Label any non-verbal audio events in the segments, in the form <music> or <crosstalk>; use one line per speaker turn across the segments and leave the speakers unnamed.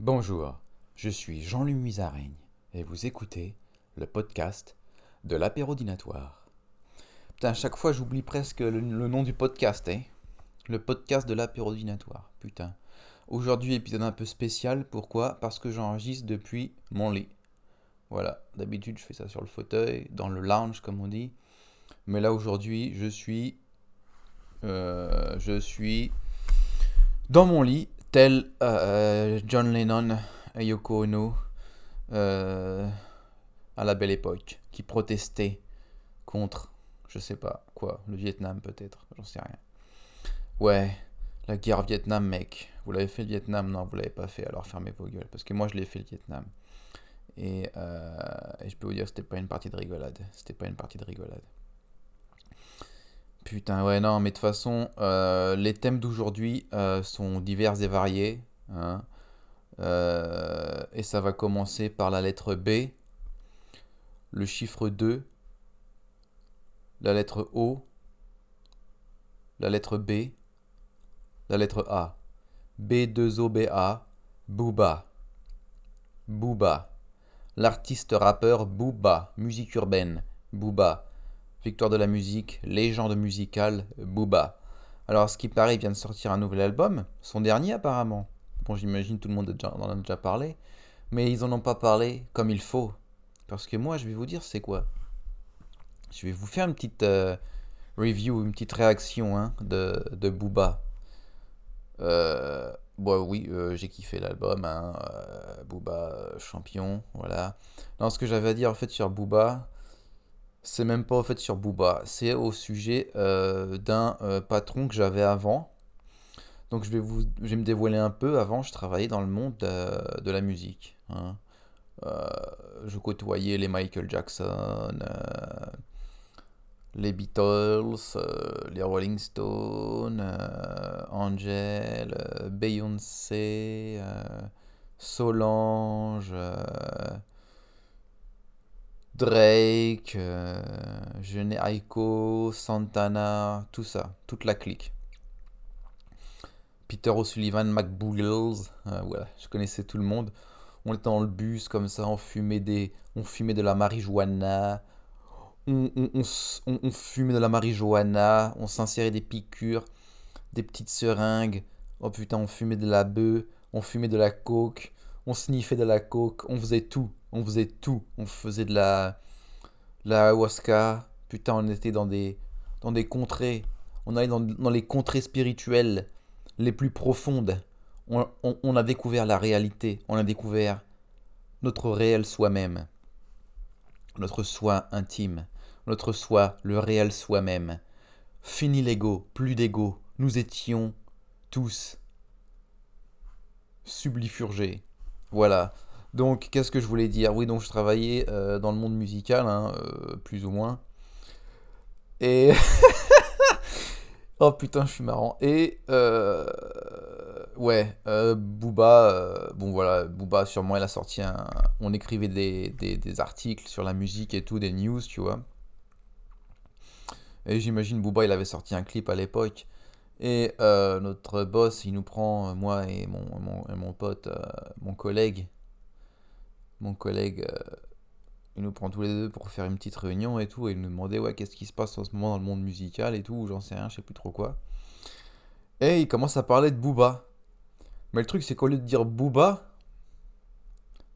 Bonjour, je suis Jean-Louis Musaraigne et vous écoutez le podcast de l'apérodinatoire. Putain, à chaque fois j'oublie presque le, le nom du podcast, hein. Le podcast de l'apérodinatoire, putain. Aujourd'hui, épisode un peu spécial, pourquoi? Parce que j'enregistre depuis mon lit. Voilà, d'habitude je fais ça sur le fauteuil, dans le lounge comme on dit. Mais là aujourd'hui, je suis... euh, je suis dans mon lit, tel euh, John Lennon et Yoko Ono euh, à la belle époque, qui protestaient contre, je sais pas quoi, le Vietnam peut-être, j'en sais rien. Ouais, la guerre Vietnam, mec. Vous l'avez fait le Vietnam? Non, vous l'avez pas fait, alors fermez vos gueules. Parce que moi, je l'ai fait le Vietnam. Et, euh, et je peux vous dire, c'était pas une partie de rigolade. C'était pas une partie de rigolade. Putain, ouais, non, mais de toute façon, euh, les thèmes d'aujourd'hui euh, sont divers et variés. hein. Euh, et ça va commencer par la lettre B, le chiffre 2, la lettre O, la lettre B, la lettre A. B2OBA, Booba. Booba. L'artiste rappeur Booba, musique urbaine, Booba. Victoire de la musique, légende musicale, Booba. Alors, ce qui paraît, il vient de sortir un nouvel album, son dernier apparemment. Bon, j'imagine tout le monde en a déjà parlé, mais ils en ont pas parlé comme il faut. Parce que moi, je vais vous dire, c'est quoi? Je vais vous faire une petite euh, review, une petite réaction hein, de, Booba. Euh, bon, oui, euh, j'ai kiffé l'album, hein, Booba champion, voilà. Non, ce que j'avais à dire en fait sur Booba, c'est même pas au fait sur Booba, c'est au sujet euh, d'un euh, patron que j'avais avant. Donc je vais vous, je vais me dévoiler un peu. Avant, je travaillais dans le monde de, la musique. hein. Euh, je côtoyais les Michael Jackson, les Beatles, les Rolling Stones, Angel, Beyoncé, Solange, Drake, euh, Aiko, Santana, tout ça, toute la clique. Peter O'Sullivan, McBoogles, euh, voilà, je connaissais tout le monde. On était dans le bus comme ça, on fumait des, on fumait de la marijuana, on, on, on- on fumait de la marijuana, on s'insérait des piqûres, des petites seringues. Oh putain, on fumait de la bœuf, on fumait de la coke, on sniffait de la coke, on faisait tout, on faisait tout. On faisait de la, la ayahuasca. Putain, on était dans des, dans des contrées, on allait dans, les contrées spirituelles les plus profondes. On, on- on a découvert la réalité, on a découvert notre réel soi-même, notre soi intime, notre soi, le réel soi-même. Fini l'ego, plus d'ego. Nous étions tous sublifurgés. Voilà. Donc, qu'est-ce que je voulais dire? Oui, donc je travaillais euh, dans le monde musical, hein, euh, plus ou moins. Et. <laughs> oh putain, je suis marrant. Et. euh, Ouais, Booba, bon voilà, Booba, sûrement, il a sorti un. On écrivait des, articles sur la musique et tout, des news, tu vois. Et j'imagine Booba, il avait sorti un clip à l'époque. Et notre boss, il nous prend, moi et mon, pote, mon collègue, mon collègue, euh, il nous prend tous les deux pour faire une petite réunion et tout. Et il nous demandait, ouais, qu'est-ce qui se passe en ce moment dans le monde musical et tout, ou j'en sais rien, je sais plus trop quoi. Et il commence à parler de Booba. Mais le truc, c'est qu'au lieu de dire Booba,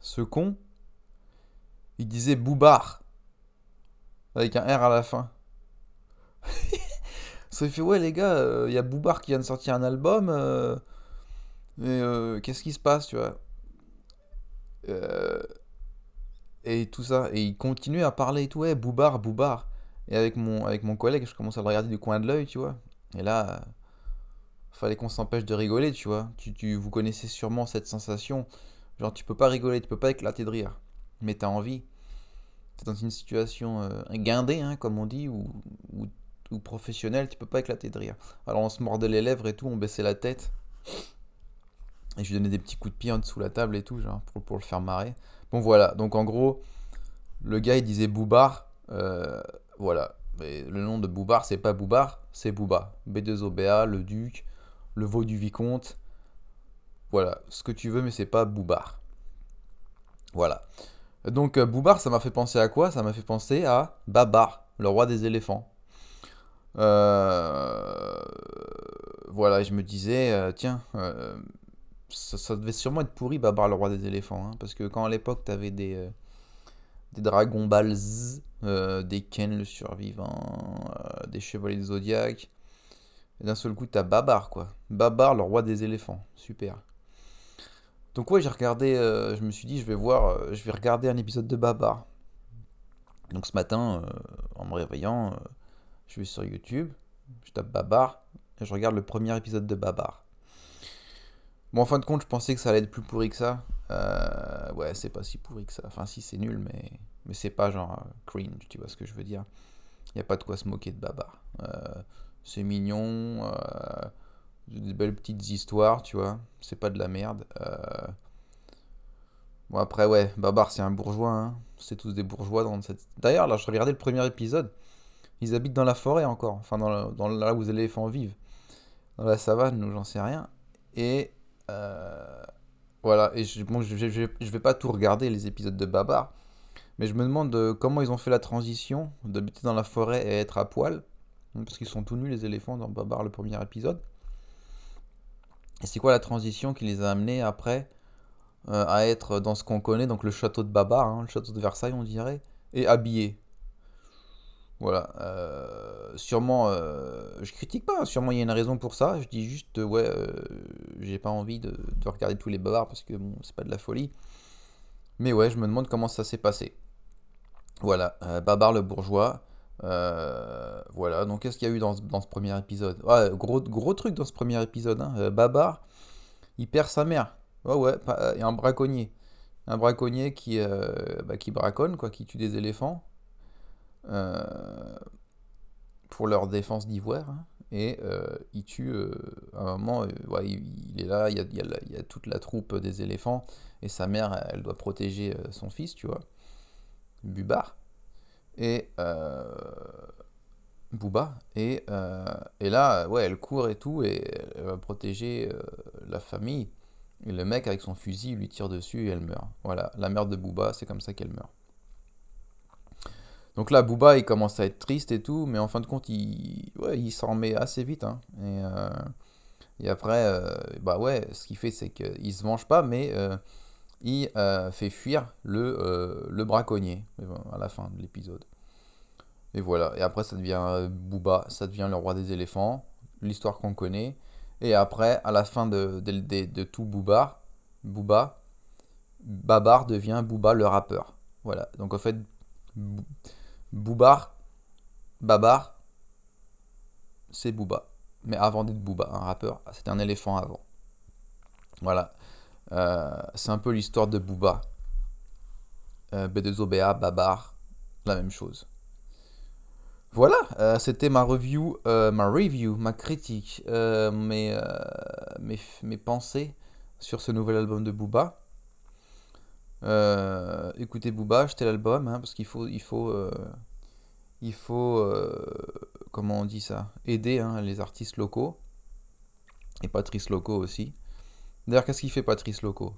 ce con, il disait Boobar, avec un R à la fin. <laughs> Ça fait, ouais, les gars, il y a Boobar qui vient de sortir un album, euh, mais euh, qu'est-ce qui se passe, tu vois? Euh, Et tout ça. Et il continuait à parler et tout, ouais, Boobar, Boobar. Et avec mon, avec mon collègue, je commence à le regarder du coin de l'œil, tu vois. Et là, euh, fallait qu'on s'empêche de rigoler, tu vois. Tu, tu, vous connaissez sûrement cette sensation. Genre, tu peux pas rigoler, tu peux pas éclater de rire. Mais t'as envie. T'es dans une situation euh, guindée, hein, comme on dit, ou, ou, ou professionnelle, tu peux pas éclater de rire. Alors on se mordait les lèvres et tout, on baissait la tête. Et je lui donnais des petits coups de pied en dessous la table et tout, genre, pour, pour le faire marrer. Bon voilà, donc en gros, le gars il disait Boobar, euh, voilà. Mais le nom de Boobar, c'est pas Boobar, c'est Booba. B2OBA, le duc, le veau du vicomte, voilà, ce que tu veux, mais c'est pas Boobar. Voilà. Donc euh, Boobar, ça m'a fait penser à quoi? Ça m'a fait penser à Babar, le roi des éléphants. Euh, voilà, je me disais, euh, tiens, ça, devait sûrement être pourri Babar, le roi des éléphants. Hein, parce que quand à l'époque, tu avais des, des Dragon Balls, des Ken le survivant, des Chevaliers du Zodiac. Et d'un seul coup, t'as Babar, quoi. Babar, le roi des éléphants. Super. Donc ouais, j'ai regardé, euh, je me suis dit, je vais voir, euh, je vais regarder un épisode de Babar. Donc ce matin, euh, en me réveillant, je vais sur YouTube, je tape Babar, et je regarde le premier épisode de Babar. Bon, en fin de compte, je pensais que ça allait être plus pourri que ça. ouais, c'est pas si pourri que ça. Enfin, si, c'est nul, mais, mais c'est pas genre cringe, tu vois ce que je veux dire. Il n'y a pas de quoi se moquer de Babar. c'est mignon des belles petites histoires, tu vois. C'est pas de la merde. Euh. Bon, après, ouais, Babar, c'est un bourgeois. Hein. C'est tous des bourgeois dans cette. D'ailleurs, là, je regardais le premier épisode. Ils habitent dans la forêt encore. Enfin, dans là où les éléphants vivent. Dans la savane, ou j'en sais rien. Et. Euh, voilà. Et je, bon, je, je, vais pas tout regarder, les épisodes de Babar. Mais je me demande euh, comment ils ont fait la transition d'habiter dans la forêt et être à poil. Parce qu'ils sont tout nus, les éléphants, dans Babar, le premier épisode. Et c'est quoi la transition qui les a amenés après euh, à être dans ce qu'on connaît, donc le château de Babar, hein, le château de Versailles on dirait, et habillés? Voilà. Euh, sûrement, euh, je critique pas, sûrement il y a une raison pour ça. Je dis juste, ouais, j'ai pas envie de, regarder tous les bavards parce que bon, c'est pas de la folie. Mais ouais, je me demande comment ça s'est passé. Voilà, Babar le bourgeois, euh, voilà, donc qu'est-ce qu'il y a eu dans, ce premier épisode? Ouais, gros, gros truc dans ce premier épisode. Hein. Euh, Babar, il perd sa mère. Ouais, ouais, et un braconnier. Un braconnier qui, euh, bah, qui braconne, quoi, qui tue des éléphants. Pour leur défense d'ivoire. Hein. Et il tue, à un moment, ouais, il, est là, il y, a, il y, a, toute la troupe des éléphants. Et sa mère, elle doit protéger son fils, tu vois. Bubar et euh, Booba. Et, euh, et là, ouais, elle court et tout, et elle va protéger euh, la famille. Et le mec, avec son fusil, lui tire dessus et elle meurt. Voilà, la mère de Booba, c'est comme ça qu'elle meurt. Donc là, Booba, il commence à être triste et tout, mais en fin de compte, il, il s'en remet assez vite. Hein. Et, et, après, bah ouais, ce qu'il fait, c'est qu'il se venge pas, mais il euh, fait fuir le, euh, braconnier à la fin de l'épisode. Et voilà. Et après, ça devient euh, Booba, ça devient le roi des éléphants, l'histoire qu'on connaît. Et après, à la fin de, de, de, tout Booba, Booba, Babar devient Booba le rappeur. Voilà. Donc en fait, Boobar, Babar, c'est Booba. Mais avant d'être Booba, un rappeur, c'était un éléphant avant. Voilà. Euh, c'est un peu l'histoire de Booba. Euh, B2OBA, Babar, la même chose. Voilà, euh, c'était ma review, ma review, ma critique, mes, mes, mes, pensées sur ce nouvel album de Booba. Écoutez Booba, achetez l'album, hein, parce qu'il faut, il faut, il faut, comment on dit ça, aider hein, les artistes locaux et Patrice locaux aussi. D'ailleurs, qu'est-ce qu'il fait Patrice Loco?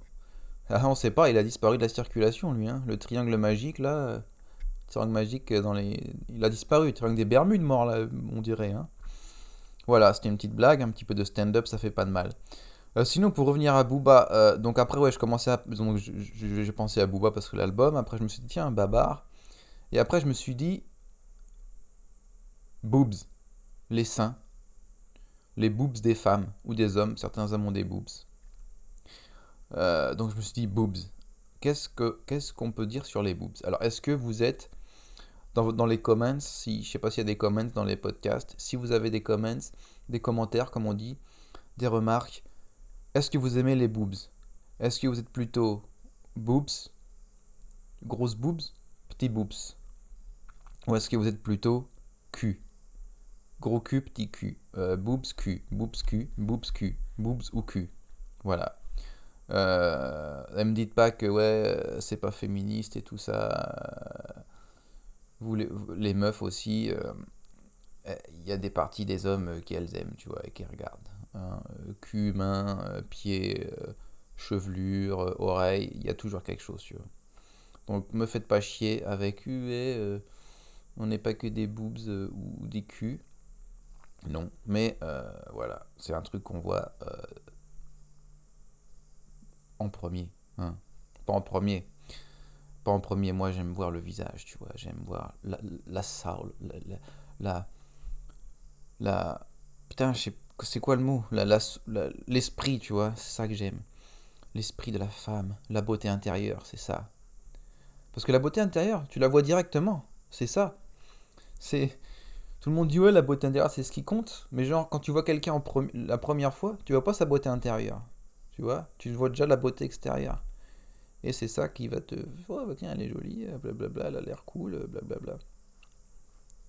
Ah, on sait pas, il a disparu de la circulation, lui. Hein. Le triangle magique, là. Euh, triangle magique dans les. Il a disparu. Triangle des Bermudes, mort, là, on dirait. Voilà, c'était une petite blague, un petit peu de stand-up, ça fait pas de mal. Euh, sinon, pour revenir à Booba, euh, donc après, ouais, je commençais à. Donc, j'ai pensé à Booba parce que l'album. Après, je me suis dit, tiens, Babar. Et après, je me suis dit. Boobs. Les seins. Les boobs des femmes ou des hommes. Certains hommes ont des boobs. Euh, donc je me suis dit boobs. Qu'est-ce que qu'est-ce qu'on peut dire sur les boobs? Alors est-ce que vous êtes dans, dans les comments, si je sais pas s'il y a des comments dans les podcasts, si vous avez des comments, des commentaires comme on dit, des remarques, est-ce que vous aimez les boobs? Est-ce que vous êtes plutôt boobs, grosses boobs, petits boobs? Ou est-ce que vous êtes plutôt cul? Gros cul, petit cul. Euh, boobs, cul. Boobs, cul. Boobs, cul. Boobs ou cul. Voilà. Euh, ne me dites pas que ouais, c'est pas féministe et tout ça. Vous les, meufs aussi, euh, il y a des parties des hommes qu'elles aiment, tu vois, et qui regardent. Hein. cul, main, pied, chevelure, oreille, il y a toujours quelque chose, tu. Donc me faites pas chier avec euh, on n'est pas que des boobs ou des culs. Non, mais voilà, c'est un truc qu'on voit en premier. Hein. Pas en premier. Pas en premier, moi j'aime voir le visage, tu vois. J'aime voir la, la soul, la, la, la, Putain, c'est quoi le mot? L'esprit, tu vois, c'est ça que j'aime. L'esprit de la femme, la beauté intérieure, c'est ça. Parce que la beauté intérieure, tu la vois directement, c'est ça. C'est. Tout le monde dit ouais, la beauté intérieure, c'est ce qui compte. Mais genre, quand tu vois quelqu'un la première fois, tu vois pas sa beauté intérieure. Tu vois? Tu vois déjà la beauté extérieure. Et c'est ça qui va te. Oh, bah, tiens, elle est jolie, blablabla, elle a l'air cool, blablabla.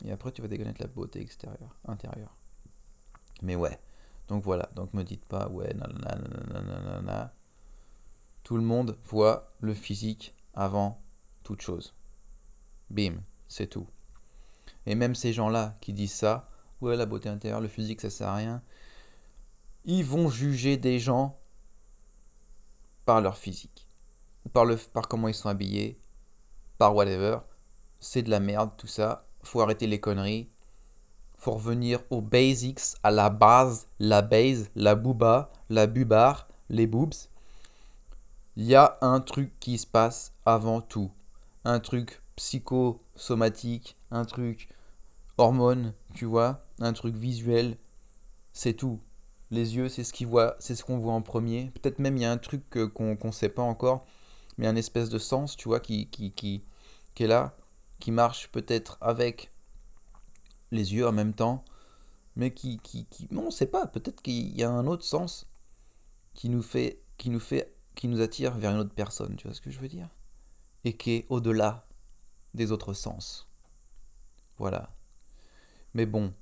Et après, tu vas déconnaître la beauté extérieure, intérieure. Mais ouais. Donc voilà. Donc me dites pas, ouais, nanana. Tout le monde voit le physique avant toute chose. Bim, c'est tout. Et même ces gens-là qui disent ça, ouais, la beauté intérieure, le physique, ça sert à rien, ils vont juger des gens par leur physique, par, le, par comment ils sont habillés, par whatever. C'est de la merde tout ça. Faut arrêter les conneries. Faut revenir aux basics, à la base, la base, la booba, la bubar, les boobs. Il y a un truc qui se passe avant tout. Un truc psychosomatique, un truc hormone, tu vois, un truc visuel. C'est tout. Les yeux, c'est ce qu'ils voient, c'est ce qu'on voit en premier. Peut-être même il y a un truc qu'on ne sait pas encore, mais un espèce de sens, tu vois, qui, qui, qui, qui est là, qui marche peut-être avec les yeux en même temps, mais qui, qui, qui on ne sait pas. Peut-être qu'il y a un autre sens qui nous fait, qui nous fait, qui nous attire vers une autre personne. Tu vois ce que je veux dire? Et qui est au-delà des autres sens. Voilà. Mais bon,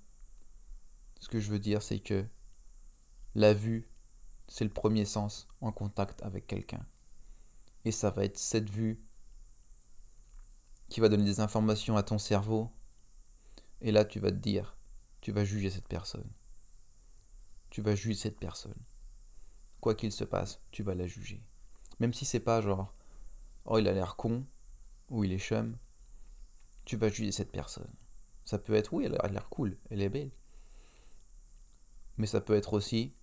ce que je veux dire, c'est que la vue, c'est le premier sens en contact avec quelqu'un. Et ça va être cette vue qui va donner des informations à ton cerveau. Et là, tu vas te dire, tu vas juger cette personne. Tu vas juger cette personne. Quoi qu'il se passe, tu vas la juger. Même si c'est pas genre, oh, il a l'air con, ou il est chum, tu vas juger cette personne. Ça peut être, oui, elle a l'air cool, elle est belle. Mais ça peut être aussi,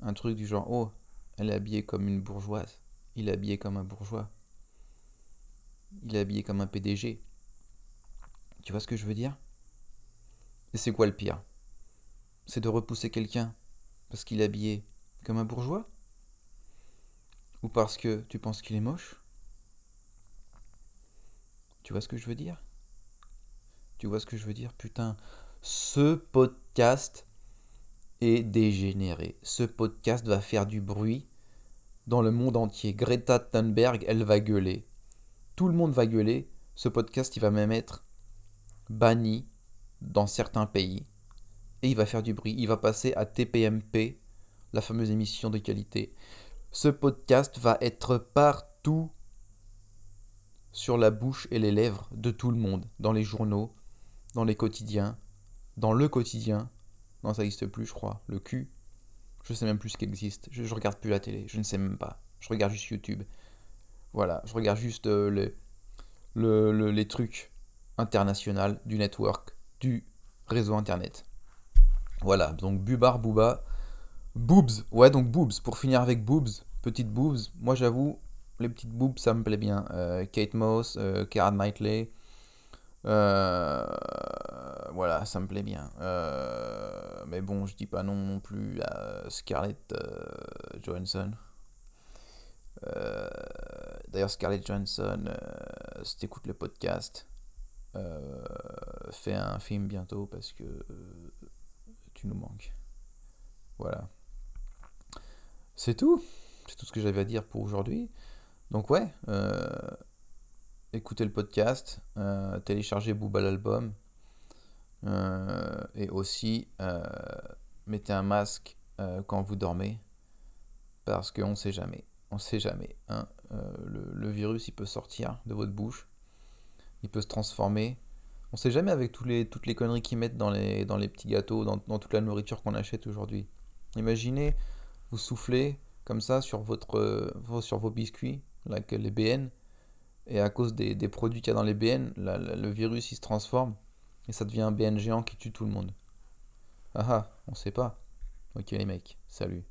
un truc du genre, oh, elle est habillée comme une bourgeoise. Il est habillé comme un bourgeois. Il est habillé comme un PDG. Tu vois ce que je veux dire? Et c'est quoi le pire? C'est de repousser quelqu'un parce qu'il est habillé comme un bourgeois? Ou parce que tu penses qu'il est moche? Tu vois ce que je veux dire? Tu vois ce que je veux dire? Putain, ce podcast et dégénéré. Ce podcast va faire du bruit dans le monde entier. Greta Thunberg, elle va gueuler. Tout le monde va gueuler. Ce podcast, il va même être banni dans certains pays. Et il va faire du bruit. Il va passer à TPMP, la fameuse émission de qualité. Ce podcast va être partout sur la bouche et les lèvres de tout le monde, dans les journaux, dans les quotidiens, dans le quotidien, non, ça n'existe plus, je crois. Le cul. Je sais même plus ce qui existe. Je, je, regarde plus la télé. Je ne sais même pas. Je regarde juste YouTube. Voilà. Je regarde juste euh, les, le, les trucs internationaux du network, du réseau internet. Voilà. Donc, Bubar, Booba. Boobs. Ouais, donc boobs. Pour finir avec boobs. Petites boobs. Moi, j'avoue, les petites boobs, ça me plaît bien. Euh, Kate Moss, euh, Knightley. Euh, voilà, ça me plaît bien. Euh, mais bon, je dis pas non plus à Scarlett Johansson. D'ailleurs, Scarlett Johansson, si t'écoutes le podcast, fais un film bientôt parce que tu nous manques. Voilà. C'est tout. C'est tout ce que j'avais à dire pour aujourd'hui. Donc ouais, écoutez le podcast, euh, téléchargez Booba l'album, euh, et aussi euh, mettez un masque quand vous dormez, parce qu'on ne sait jamais. On sait jamais. Hein. Le, virus, il peut sortir de votre bouche, il peut se transformer. On sait jamais avec tous les, toutes les conneries qu'ils mettent dans les, dans les petits gâteaux, dans, toute la nourriture qu'on achète aujourd'hui. Imaginez vous soufflez comme ça sur, votre, sur vos biscuits, là, les BN, et à cause des, produits qu'il y a dans les BN, le virus il se transforme et ça devient un BN géant qui tue tout le monde. Ah ah, on sait pas. Ok les mecs, salut.